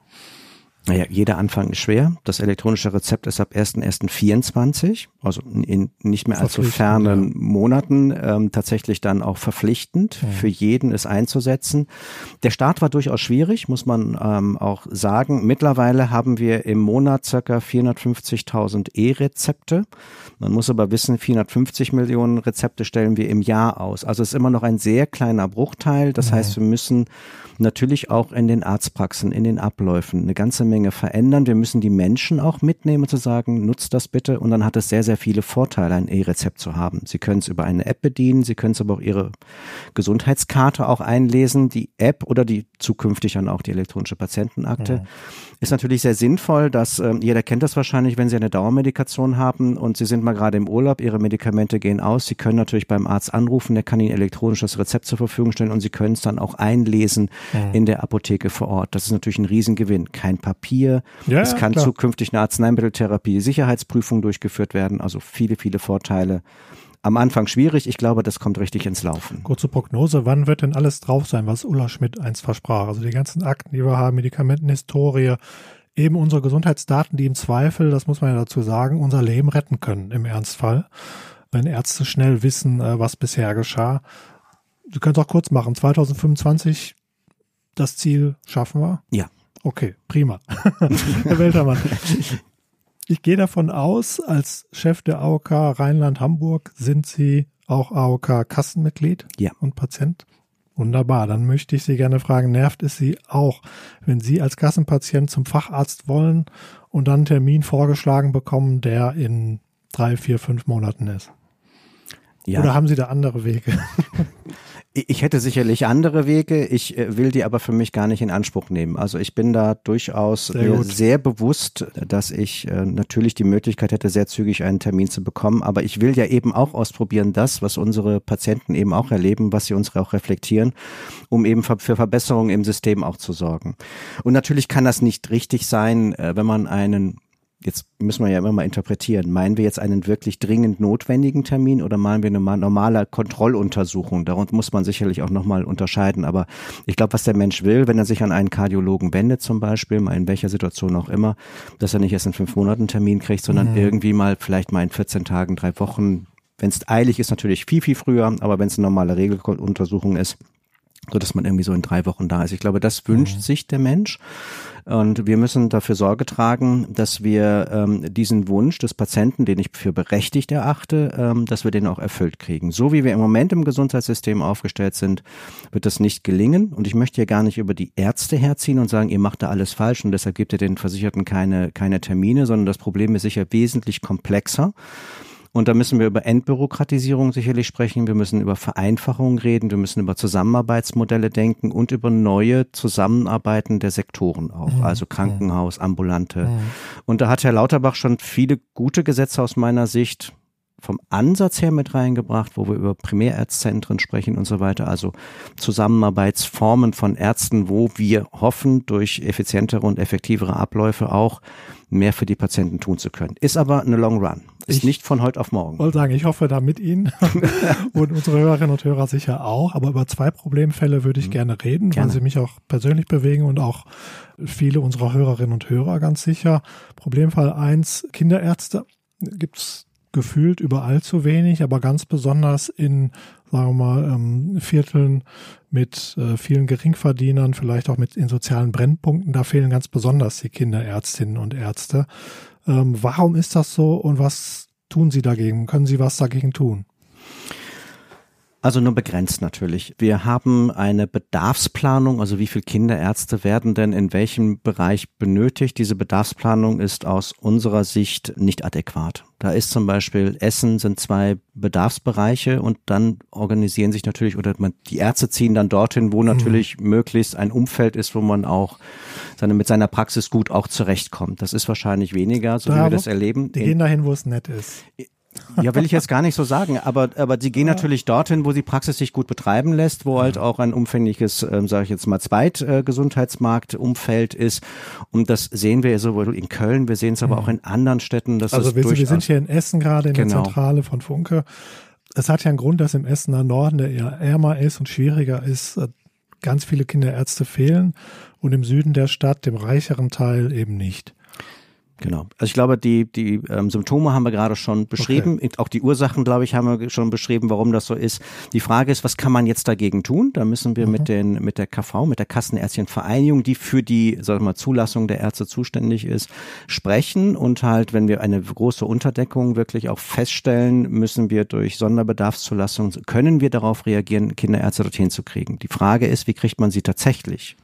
Naja, jeder Anfang ist schwer. Das elektronische Rezept ist ab 1.1.24, also in nicht mehr allzu fernen ja. Monaten, ähm, tatsächlich dann auch verpflichtend ja. für jeden es einzusetzen. Der Start war durchaus schwierig, muss man ähm, auch sagen. Mittlerweile haben wir im Monat circa 450.000 E-Rezepte. Man muss aber wissen, 450 Millionen Rezepte stellen wir im Jahr aus. Also es ist immer noch ein sehr kleiner Bruchteil. Das ja. heißt, wir müssen natürlich auch in den Arztpraxen, in den Abläufen eine ganze Menge verändern. Wir müssen die Menschen auch mitnehmen zu sagen, nutzt das bitte. Und dann hat es sehr, sehr viele Vorteile, ein E-Rezept zu haben. Sie können es über eine App bedienen, Sie können es aber auch Ihre Gesundheitskarte auch einlesen. Die App oder die zukünftig dann auch die elektronische Patientenakte. Ja. Ist natürlich sehr sinnvoll, dass äh, jeder kennt das wahrscheinlich, wenn Sie eine Dauermedikation haben und Sie sind mal gerade im Urlaub, Ihre Medikamente gehen aus. Sie können natürlich beim Arzt anrufen, der kann Ihnen elektronisches Rezept zur Verfügung stellen und Sie können es dann auch einlesen ja. in der Apotheke vor Ort. Das ist natürlich ein Riesengewinn. Kein Papier. Ja, es kann klar. zukünftig eine Arzneimitteltherapie, Sicherheitsprüfung durchgeführt werden. Also viele, viele Vorteile am Anfang schwierig. Ich glaube, das kommt richtig ins Laufen. Kurze Prognose, wann wird denn alles drauf sein, was Ulla Schmidt einst versprach? Also die ganzen Akten, die wir haben, Medikamentenhistorie, eben unsere Gesundheitsdaten, die im Zweifel, das muss man ja dazu sagen, unser Leben retten können im Ernstfall. Wenn Ärzte schnell wissen, äh, was bisher geschah. Können es auch kurz machen. 2025 das Ziel schaffen wir? Ja. Okay, prima. Herr Weltermann, ich gehe davon aus, als Chef der AOK Rheinland-Hamburg sind Sie auch AOK-Kassenmitglied ja. und Patient. Wunderbar, dann möchte ich Sie gerne fragen, nervt es Sie auch, wenn Sie als Kassenpatient zum Facharzt wollen und dann einen Termin vorgeschlagen bekommen, der in drei, vier, fünf Monaten ist? Ja. Oder haben Sie da andere Wege? Ich hätte sicherlich andere Wege, ich äh, will die aber für mich gar nicht in Anspruch nehmen. Also ich bin da durchaus sehr, sehr bewusst, dass ich äh, natürlich die Möglichkeit hätte, sehr zügig einen Termin zu bekommen. Aber ich will ja eben auch ausprobieren, das, was unsere Patienten eben auch erleben, was sie uns auch reflektieren, um eben für Verbesserungen im System auch zu sorgen. Und natürlich kann das nicht richtig sein, äh, wenn man einen jetzt müssen wir ja immer mal interpretieren. Meinen wir jetzt einen wirklich dringend notwendigen Termin oder meinen wir eine normale Kontrolluntersuchung? Darunter muss man sicherlich auch nochmal unterscheiden. Aber ich glaube, was der Mensch will, wenn er sich an einen Kardiologen wendet zum Beispiel, mal in welcher Situation auch immer, dass er nicht erst in fünf Monaten einen Termin kriegt, sondern mhm. irgendwie mal vielleicht mal in 14 Tagen, drei Wochen. Wenn es eilig ist, natürlich viel, viel früher, aber wenn es eine normale Regeluntersuchung ist, so dass man irgendwie so in drei Wochen da ist. Ich glaube, das wünscht mhm. sich der Mensch. Und wir müssen dafür Sorge tragen, dass wir ähm, diesen Wunsch des Patienten, den ich für berechtigt erachte, ähm, dass wir den auch erfüllt kriegen. So wie wir im Moment im Gesundheitssystem aufgestellt sind, wird das nicht gelingen. Und ich möchte hier gar nicht über die Ärzte herziehen und sagen, ihr macht da alles falsch und deshalb gibt ihr den Versicherten keine, keine Termine, sondern das Problem ist sicher wesentlich komplexer. Und da müssen wir über Entbürokratisierung sicherlich sprechen. Wir müssen über Vereinfachung reden. Wir müssen über Zusammenarbeitsmodelle denken und über neue Zusammenarbeiten der Sektoren auch. Mhm. Also Krankenhaus, ambulante. Mhm. Und da hat Herr Lauterbach schon viele gute Gesetze aus meiner Sicht vom Ansatz her mit reingebracht, wo wir über Primärärztzentren sprechen und so weiter, also Zusammenarbeitsformen von Ärzten, wo wir hoffen, durch effizientere und effektivere Abläufe auch mehr für die Patienten tun zu können. Ist aber eine Long Run. Ist ich nicht von heute auf morgen. Ich wollte sagen, ich hoffe da mit Ihnen und unsere Hörerinnen und Hörer sicher auch. Aber über zwei Problemfälle würde ich mhm. gerne reden, gerne. weil sie mich auch persönlich bewegen und auch viele unserer Hörerinnen und Hörer ganz sicher. Problemfall eins: Kinderärzte. Gibt es gefühlt überall zu wenig, aber ganz besonders in, sagen wir mal, ähm, Vierteln mit äh, vielen Geringverdienern, vielleicht auch mit in sozialen Brennpunkten, da fehlen ganz besonders die Kinderärztinnen und Ärzte. Ähm, warum ist das so und was tun Sie dagegen? Können Sie was dagegen tun? Also nur begrenzt natürlich. Wir haben eine Bedarfsplanung, also wie viele Kinderärzte werden denn in welchem Bereich benötigt. Diese Bedarfsplanung ist aus unserer Sicht nicht adäquat. Da ist zum Beispiel Essen sind zwei Bedarfsbereiche und dann organisieren sich natürlich oder man, die Ärzte ziehen dann dorthin, wo mhm. natürlich mhm. möglichst ein Umfeld ist, wo man auch seine, mit seiner Praxis gut auch zurechtkommt. Das ist wahrscheinlich weniger, so da, wie wir das erleben. Die gehen dahin, wo es nett ist. Ja, will ich jetzt gar nicht so sagen, aber aber sie gehen natürlich dorthin, wo die Praxis sich gut betreiben lässt, wo halt auch ein umfängliches, ähm, sage ich jetzt mal, Zweitgesundheitsmarktumfeld äh, ist. Und das sehen wir sowohl in Köln, wir sehen es aber auch in anderen Städten. Dass also wir, wir sind hier in Essen gerade in genau. der Zentrale von Funke. Es hat ja einen Grund, dass im Essener Norden, der eher ärmer ist und schwieriger ist, äh, ganz viele Kinderärzte fehlen und im Süden der Stadt, dem reicheren Teil, eben nicht. Genau. Also ich glaube, die, die ähm, Symptome haben wir gerade schon beschrieben. Okay. Auch die Ursachen, glaube ich, haben wir schon beschrieben, warum das so ist. Die Frage ist, was kann man jetzt dagegen tun? Da müssen wir mhm. mit den, mit der KV, mit der Kassenärztchenvereinigung, die für die, sag mal, Zulassung der Ärzte zuständig ist, sprechen. Und halt, wenn wir eine große Unterdeckung wirklich auch feststellen, müssen wir durch Sonderbedarfszulassung, können wir darauf reagieren, Kinderärzte dorthin zu kriegen. Die Frage ist, wie kriegt man sie tatsächlich?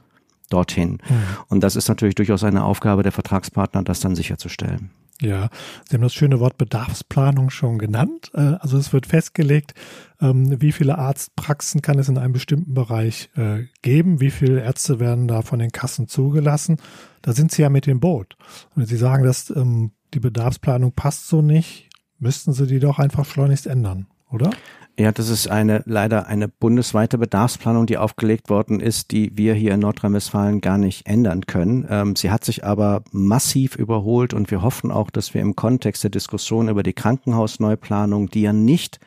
Dorthin. Mhm. Und das ist natürlich durchaus eine Aufgabe der Vertragspartner, das dann sicherzustellen. Ja, Sie haben das schöne Wort Bedarfsplanung schon genannt. Äh, also es wird festgelegt, ähm, wie viele Arztpraxen kann es in einem bestimmten Bereich äh, geben, wie viele Ärzte werden da von den Kassen zugelassen. Da sind Sie ja mit dem Boot. Und wenn Sie sagen, dass ähm, die Bedarfsplanung passt so nicht, müssten Sie die doch einfach schleunigst ändern, oder? Ja, das ist eine leider eine bundesweite Bedarfsplanung, die aufgelegt worden ist, die wir hier in Nordrhein-Westfalen gar nicht ändern können. Ähm, sie hat sich aber massiv überholt und wir hoffen auch, dass wir im Kontext der Diskussion über die Krankenhausneuplanung, die ja nicht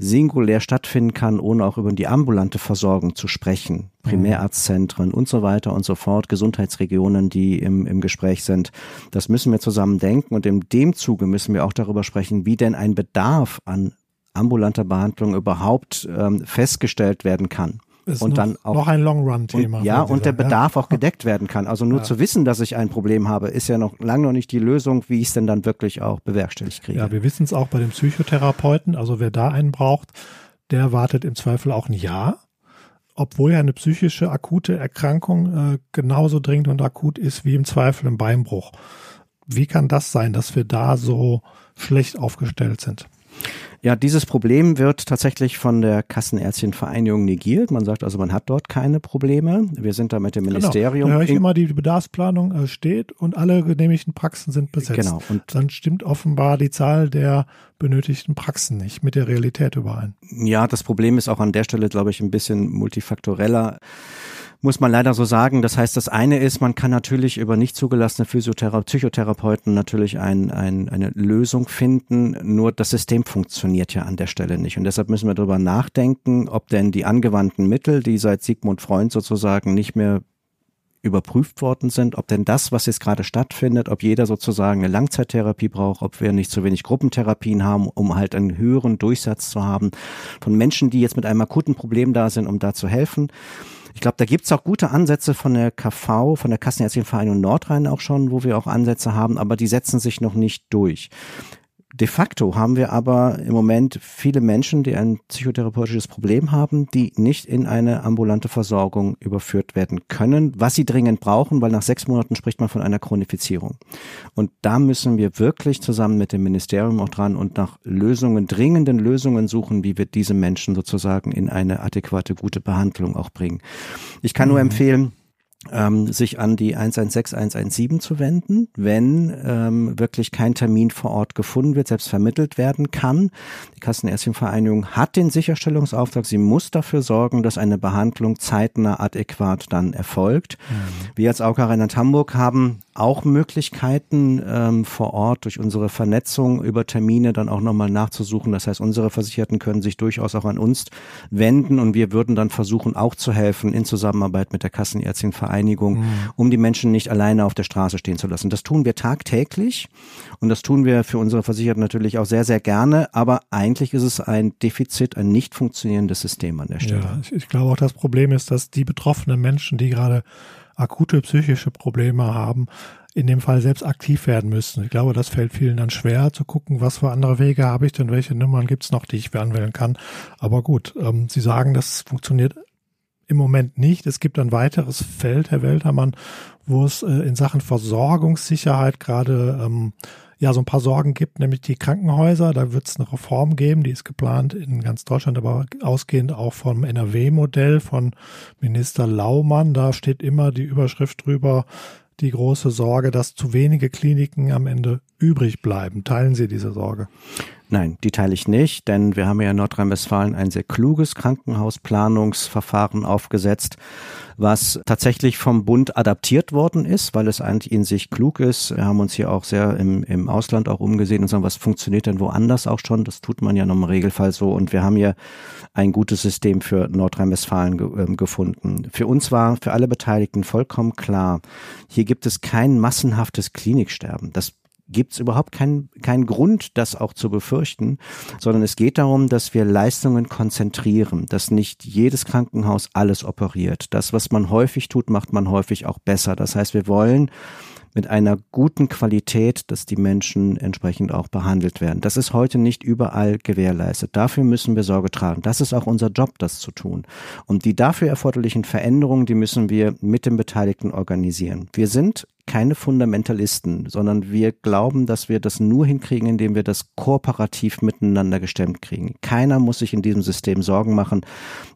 singulär stattfinden kann, ohne auch über die ambulante Versorgung zu sprechen. Primärarztzentren und so weiter und so fort, Gesundheitsregionen, die im, im Gespräch sind. Das müssen wir zusammen denken und in dem Zuge müssen wir auch darüber sprechen, wie denn ein Bedarf an ambulanter Behandlung überhaupt ähm, festgestellt werden kann. Ist und noch, dann auch noch ein Long-Run-Thema. Ja, und der Bedarf ja. auch gedeckt werden kann. Also nur ja. zu wissen, dass ich ein Problem habe, ist ja noch lange noch nicht die Lösung, wie ich es denn dann wirklich auch bewerkstelligt kriege. Ja, wir wissen es auch bei dem Psychotherapeuten. Also wer da einen braucht, der wartet im Zweifel auch ein Jahr, obwohl ja eine psychische akute Erkrankung äh, genauso dringend und akut ist wie im Zweifel ein Beinbruch. Wie kann das sein, dass wir da so schlecht aufgestellt sind? Ja, dieses Problem wird tatsächlich von der Kassenärztchenvereinigung negiert. Man sagt also, man hat dort keine Probleme. Wir sind da mit dem genau. Ministerium. Genau. Da höre ich immer, die Bedarfsplanung äh, steht und alle genehmigten Praxen sind besetzt. Genau. Und dann stimmt offenbar die Zahl der benötigten Praxen nicht mit der Realität überein. Ja, das Problem ist auch an der Stelle, glaube ich, ein bisschen multifaktoreller muss man leider so sagen. Das heißt, das eine ist, man kann natürlich über nicht zugelassene Physiothera Psychotherapeuten natürlich ein, ein, eine Lösung finden. Nur das System funktioniert ja an der Stelle nicht. Und deshalb müssen wir darüber nachdenken, ob denn die angewandten Mittel, die seit Sigmund Freund sozusagen nicht mehr überprüft worden sind, ob denn das, was jetzt gerade stattfindet, ob jeder sozusagen eine Langzeittherapie braucht, ob wir nicht zu wenig Gruppentherapien haben, um halt einen höheren Durchsatz zu haben von Menschen, die jetzt mit einem akuten Problem da sind, um da zu helfen. Ich glaube, da gibt's auch gute Ansätze von der KV, von der Kassenärztlichen Vereinigung Nordrhein auch schon, wo wir auch Ansätze haben, aber die setzen sich noch nicht durch. De facto haben wir aber im Moment viele Menschen, die ein psychotherapeutisches Problem haben, die nicht in eine ambulante Versorgung überführt werden können, was sie dringend brauchen, weil nach sechs Monaten spricht man von einer Chronifizierung. Und da müssen wir wirklich zusammen mit dem Ministerium auch dran und nach Lösungen, dringenden Lösungen suchen, wie wir diese Menschen sozusagen in eine adäquate, gute Behandlung auch bringen. Ich kann nur mhm. empfehlen, ähm, sich an die 116 117 zu wenden, wenn ähm, wirklich kein Termin vor Ort gefunden wird, selbst vermittelt werden kann. Die Kassenärztchenvereinigung hat den Sicherstellungsauftrag. Sie muss dafür sorgen, dass eine Behandlung zeitnah adäquat dann erfolgt. Mhm. Wir als AUK Rheinland-Hamburg haben auch Möglichkeiten ähm, vor Ort durch unsere Vernetzung über Termine dann auch nochmal nachzusuchen. Das heißt, unsere Versicherten können sich durchaus auch an uns wenden und wir würden dann versuchen, auch zu helfen in Zusammenarbeit mit der Kassenärztchenvereinigung, mhm. um die Menschen nicht alleine auf der Straße stehen zu lassen. Das tun wir tagtäglich und das tun wir für unsere Versicherten natürlich auch sehr, sehr gerne. Aber eigentlich ist es ein Defizit, ein nicht funktionierendes System an der Stelle. Ja, ich, ich glaube auch, das Problem ist, dass die betroffenen Menschen, die gerade akute psychische Probleme haben, in dem Fall selbst aktiv werden müssen. Ich glaube, das fällt vielen dann schwer zu gucken, was für andere Wege habe ich denn, welche Nummern gibt es noch, die ich anwählen kann. Aber gut, ähm, Sie sagen, das funktioniert im Moment nicht. Es gibt ein weiteres Feld, Herr Weltermann, wo es äh, in Sachen Versorgungssicherheit gerade ähm, ja so ein paar Sorgen gibt, nämlich die Krankenhäuser. Da wird es eine Reform geben, die ist geplant in ganz Deutschland, aber ausgehend auch vom NRW-Modell von Minister Laumann. Da steht immer die Überschrift drüber, die große Sorge, dass zu wenige Kliniken am Ende übrig bleiben. Teilen Sie diese Sorge? Nein, die teile ich nicht, denn wir haben ja in Nordrhein-Westfalen ein sehr kluges Krankenhausplanungsverfahren aufgesetzt, was tatsächlich vom Bund adaptiert worden ist, weil es eigentlich in sich klug ist. Wir haben uns hier auch sehr im, im Ausland auch umgesehen und sagen, was funktioniert denn woanders auch schon? Das tut man ja noch im Regelfall so. Und wir haben hier ein gutes System für Nordrhein-Westfalen ge äh, gefunden. Für uns war, für alle Beteiligten vollkommen klar, hier gibt es kein massenhaftes Kliniksterben. Das gibt es überhaupt keinen keinen Grund, das auch zu befürchten, sondern es geht darum, dass wir Leistungen konzentrieren, dass nicht jedes Krankenhaus alles operiert. Das, was man häufig tut, macht man häufig auch besser. Das heißt, wir wollen mit einer guten Qualität, dass die Menschen entsprechend auch behandelt werden. Das ist heute nicht überall gewährleistet. Dafür müssen wir Sorge tragen. Das ist auch unser Job, das zu tun. Und die dafür erforderlichen Veränderungen, die müssen wir mit den Beteiligten organisieren. Wir sind keine Fundamentalisten, sondern wir glauben, dass wir das nur hinkriegen, indem wir das kooperativ miteinander gestemmt kriegen. Keiner muss sich in diesem System Sorgen machen,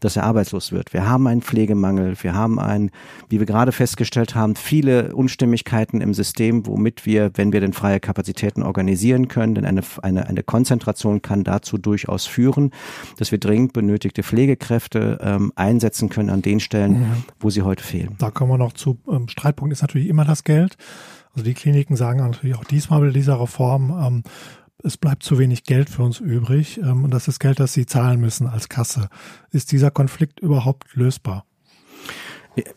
dass er arbeitslos wird. Wir haben einen Pflegemangel, wir haben ein, wie wir gerade festgestellt haben, viele Unstimmigkeiten im System, womit wir, wenn wir denn freie Kapazitäten organisieren können, denn eine, eine, eine Konzentration kann dazu durchaus führen, dass wir dringend benötigte Pflegekräfte ähm, einsetzen können an den Stellen, ja. wo sie heute fehlen. Da kommen wir noch zu. Ähm, Streitpunkt ist natürlich immer das Geld. Geld. Also die Kliniken sagen natürlich auch diesmal bei dieser Reform, ähm, es bleibt zu wenig Geld für uns übrig ähm, und das ist Geld, das sie zahlen müssen als Kasse. Ist dieser Konflikt überhaupt lösbar?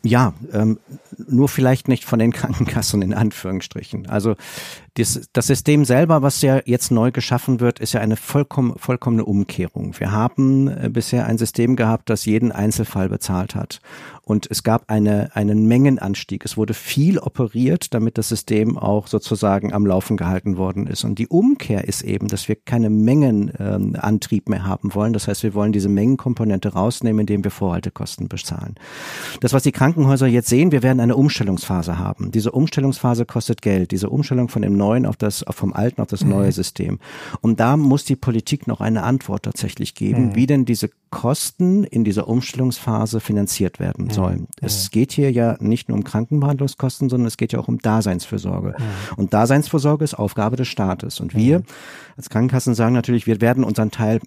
Ja, ähm, nur vielleicht nicht von den Krankenkassen in Anführungsstrichen. Also das, das System selber, was ja jetzt neu geschaffen wird, ist ja eine vollkommen, vollkommene Umkehrung. Wir haben äh, bisher ein System gehabt, das jeden Einzelfall bezahlt hat. Und es gab eine, einen Mengenanstieg. Es wurde viel operiert, damit das System auch sozusagen am Laufen gehalten worden ist. Und die Umkehr ist eben, dass wir keine Mengenantrieb ähm, mehr haben wollen. Das heißt, wir wollen diese Mengenkomponente rausnehmen, indem wir Vorhaltekosten bezahlen. Das, was die Krankenhäuser jetzt sehen, wir werden eine Umstellungsphase haben. Diese Umstellungsphase kostet Geld. Diese Umstellung von dem neuen auf das, vom alten auf das mhm. neue System. Und da muss die Politik noch eine Antwort tatsächlich geben, mhm. wie denn diese Kosten in dieser Umstellungsphase finanziert werden mhm. sollen. Mhm. Es geht hier ja nicht nur um Krankenbehandlungskosten, sondern es geht ja auch um Daseinsfürsorge. Mhm. Und Daseinsvorsorge ist Aufgabe des Staates. Und wir mhm. als Krankenkassen sagen natürlich, wir werden unseren Teil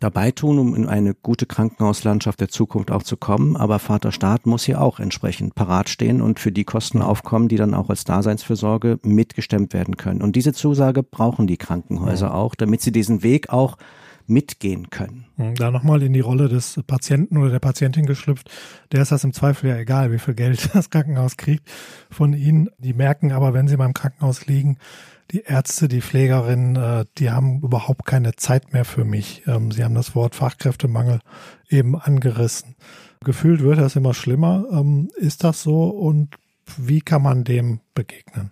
dabei tun, um in eine gute Krankenhauslandschaft der Zukunft auch zu kommen. Aber Vater Staat muss hier auch entsprechend parat stehen und für die Kosten aufkommen, die dann auch als Daseinsfürsorge mitgestemmt werden können. Und diese Zusage brauchen die Krankenhäuser ja. auch, damit sie diesen Weg auch mitgehen können. Da nochmal in die Rolle des Patienten oder der Patientin geschlüpft. Der ist das im Zweifel ja egal, wie viel Geld das Krankenhaus kriegt von ihnen. Die merken aber, wenn sie beim Krankenhaus liegen, die Ärzte, die Pflegerinnen, äh, die haben überhaupt keine Zeit mehr für mich. Ähm, sie haben das Wort Fachkräftemangel eben angerissen. Gefühlt wird das immer schlimmer. Ähm, ist das so und wie kann man dem begegnen?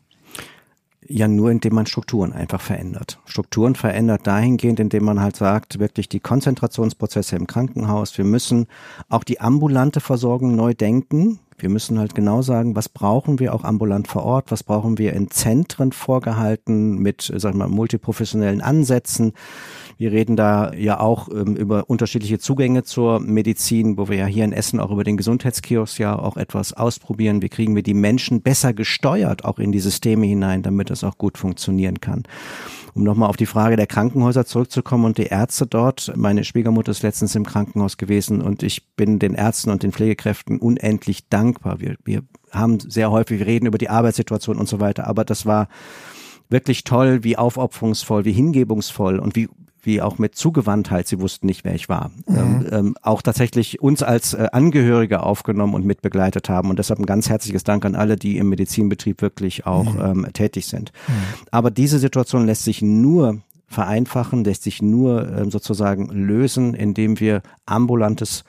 ja nur, indem man Strukturen einfach verändert. Strukturen verändert dahingehend, indem man halt sagt, wirklich die Konzentrationsprozesse im Krankenhaus. Wir müssen auch die ambulante Versorgung neu denken. Wir müssen halt genau sagen, was brauchen wir auch ambulant vor Ort, was brauchen wir in Zentren vorgehalten mit, sag ich mal, multiprofessionellen Ansätzen. Wir reden da ja auch ähm, über unterschiedliche Zugänge zur Medizin, wo wir ja hier in Essen auch über den Gesundheitskiosk ja auch etwas ausprobieren. Wie kriegen wir die Menschen besser gesteuert auch in die Systeme hinein, damit das auch gut funktionieren kann. Um nochmal auf die Frage der Krankenhäuser zurückzukommen und die Ärzte dort. Meine Schwiegermutter ist letztens im Krankenhaus gewesen und ich bin den Ärzten und den Pflegekräften unendlich dankbar. Wir, wir haben sehr häufig, wir reden über die Arbeitssituation und so weiter, aber das war wirklich toll, wie aufopferungsvoll, wie hingebungsvoll und wie wie auch mit Zugewandtheit, sie wussten nicht, wer ich war, mhm. ähm, ähm, auch tatsächlich uns als äh, Angehörige aufgenommen und mitbegleitet haben. Und deshalb ein ganz herzliches Dank an alle, die im Medizinbetrieb wirklich auch mhm. ähm, tätig sind. Mhm. Aber diese Situation lässt sich nur vereinfachen, lässt sich nur ähm, sozusagen lösen, indem wir ambulantes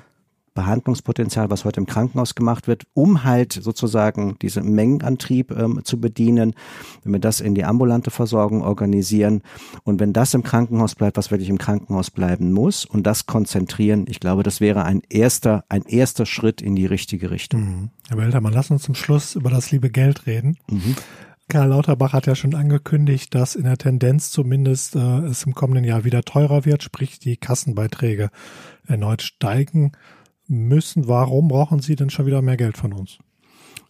Behandlungspotenzial, was heute im Krankenhaus gemacht wird, um halt sozusagen diesen Mengenantrieb ähm, zu bedienen. Wenn wir das in die ambulante Versorgung organisieren und wenn das im Krankenhaus bleibt, was wirklich im Krankenhaus bleiben muss und das konzentrieren, ich glaube, das wäre ein erster, ein erster Schritt in die richtige Richtung. Mhm. Herr Weltermann, lass uns zum Schluss über das liebe Geld reden. Mhm. Karl Lauterbach hat ja schon angekündigt, dass in der Tendenz zumindest äh, es im kommenden Jahr wieder teurer wird, sprich die Kassenbeiträge erneut steigen müssen. Warum brauchen Sie denn schon wieder mehr Geld von uns?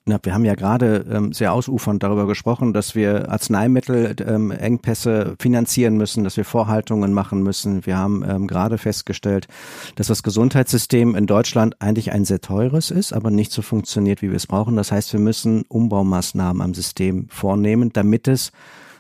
Na, wir haben ja gerade ähm, sehr ausufernd darüber gesprochen, dass wir Arzneimittelengpässe ähm, finanzieren müssen, dass wir Vorhaltungen machen müssen. Wir haben ähm, gerade festgestellt, dass das Gesundheitssystem in Deutschland eigentlich ein sehr teures ist, aber nicht so funktioniert, wie wir es brauchen. Das heißt, wir müssen Umbaumaßnahmen am System vornehmen, damit es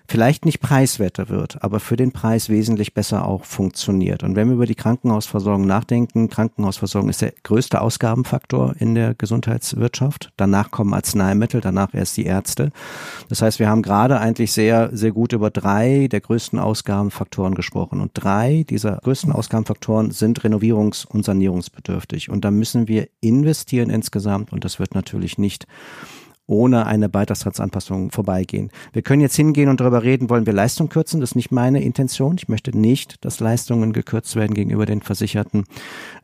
vielleicht nicht preiswerter wird, aber für den Preis wesentlich besser auch funktioniert. Und wenn wir über die Krankenhausversorgung nachdenken, Krankenhausversorgung ist der größte Ausgabenfaktor in der Gesundheitswirtschaft. Danach kommen Arzneimittel, danach erst die Ärzte. Das heißt, wir haben gerade eigentlich sehr, sehr gut über drei der größten Ausgabenfaktoren gesprochen. Und drei dieser größten Ausgabenfaktoren sind renovierungs- und sanierungsbedürftig. Und da müssen wir investieren insgesamt. Und das wird natürlich nicht ohne eine Beitragssatzanpassung vorbeigehen. Wir können jetzt hingehen und darüber reden, wollen wir Leistung kürzen? Das ist nicht meine Intention. Ich möchte nicht, dass Leistungen gekürzt werden gegenüber den Versicherten.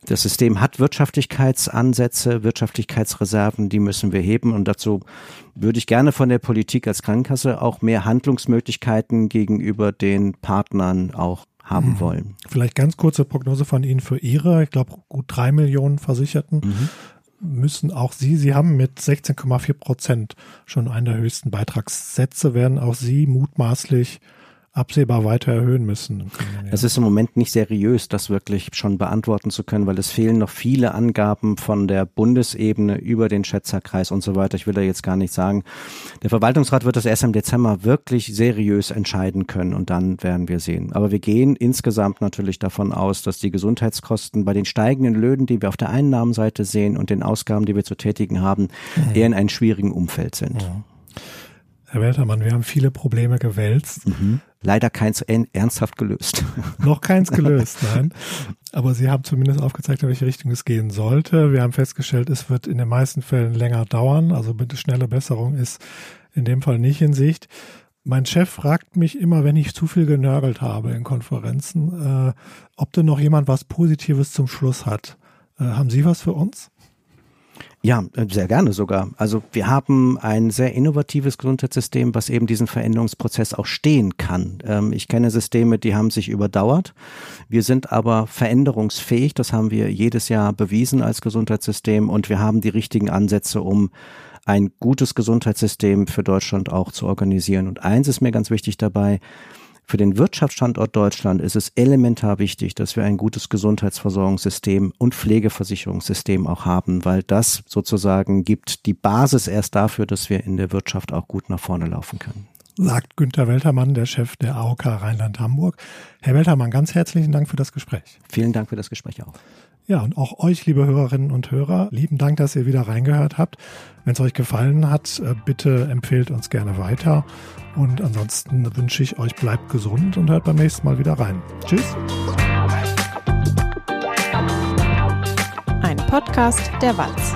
Das System hat Wirtschaftlichkeitsansätze, Wirtschaftlichkeitsreserven, die müssen wir heben und dazu würde ich gerne von der Politik als Krankenkasse auch mehr Handlungsmöglichkeiten gegenüber den Partnern auch haben mhm. wollen. Vielleicht ganz kurze Prognose von Ihnen für Ihre, ich glaube, gut drei Millionen Versicherten. Mhm müssen auch Sie, Sie haben mit 16,4 Prozent schon einen der höchsten Beitragssätze, werden auch Sie mutmaßlich absehbar weiter erhöhen müssen. Es ist im Moment nicht seriös, das wirklich schon beantworten zu können, weil es fehlen noch viele Angaben von der Bundesebene über den Schätzerkreis und so weiter. Ich will da jetzt gar nicht sagen. Der Verwaltungsrat wird das erst im Dezember wirklich seriös entscheiden können und dann werden wir sehen. Aber wir gehen insgesamt natürlich davon aus, dass die Gesundheitskosten bei den steigenden Löhnen, die wir auf der Einnahmenseite sehen und den Ausgaben, die wir zu tätigen haben, mhm. eher in einem schwierigen Umfeld sind. Mhm. Herr Weltermann, wir haben viele Probleme gewälzt. Mhm. Leider keins ernsthaft gelöst. Noch keins gelöst, nein. Aber Sie haben zumindest aufgezeigt, in welche Richtung es gehen sollte. Wir haben festgestellt, es wird in den meisten Fällen länger dauern. Also bitte schnelle Besserung ist in dem Fall nicht in Sicht. Mein Chef fragt mich immer, wenn ich zu viel genörgelt habe in Konferenzen, äh, ob denn noch jemand was Positives zum Schluss hat. Äh, haben Sie was für uns? Ja, äh, sehr gerne sogar. Also wir haben ein sehr innovatives Gesundheitssystem, was eben diesen Veränderungsprozess auch stehen kann. Ähm, ich kenne Systeme, die haben sich überdauert. Wir sind aber veränderungsfähig. Das haben wir jedes Jahr bewiesen als Gesundheitssystem und wir haben die richtigen Ansätze, um ein gutes Gesundheitssystem für Deutschland auch zu organisieren. Und eins ist mir ganz wichtig dabei, für den Wirtschaftsstandort Deutschland ist es elementar wichtig, dass wir ein gutes Gesundheitsversorgungssystem und Pflegeversicherungssystem auch haben, weil das sozusagen gibt die Basis erst dafür, dass wir in der Wirtschaft auch gut nach vorne laufen können sagt Günther Weltermann, der Chef der AOK Rheinland-Hamburg. Herr Weltermann, ganz herzlichen Dank für das Gespräch. Vielen Dank für das Gespräch auch. Ja, und auch euch, liebe Hörerinnen und Hörer, lieben Dank, dass ihr wieder reingehört habt. Wenn es euch gefallen hat, äh, bitte empfehlt uns gerne weiter. Und ansonsten wünsche ich euch, bleibt gesund und hört beim nächsten Mal wieder rein. Tschüss. Ein Podcast der Walz.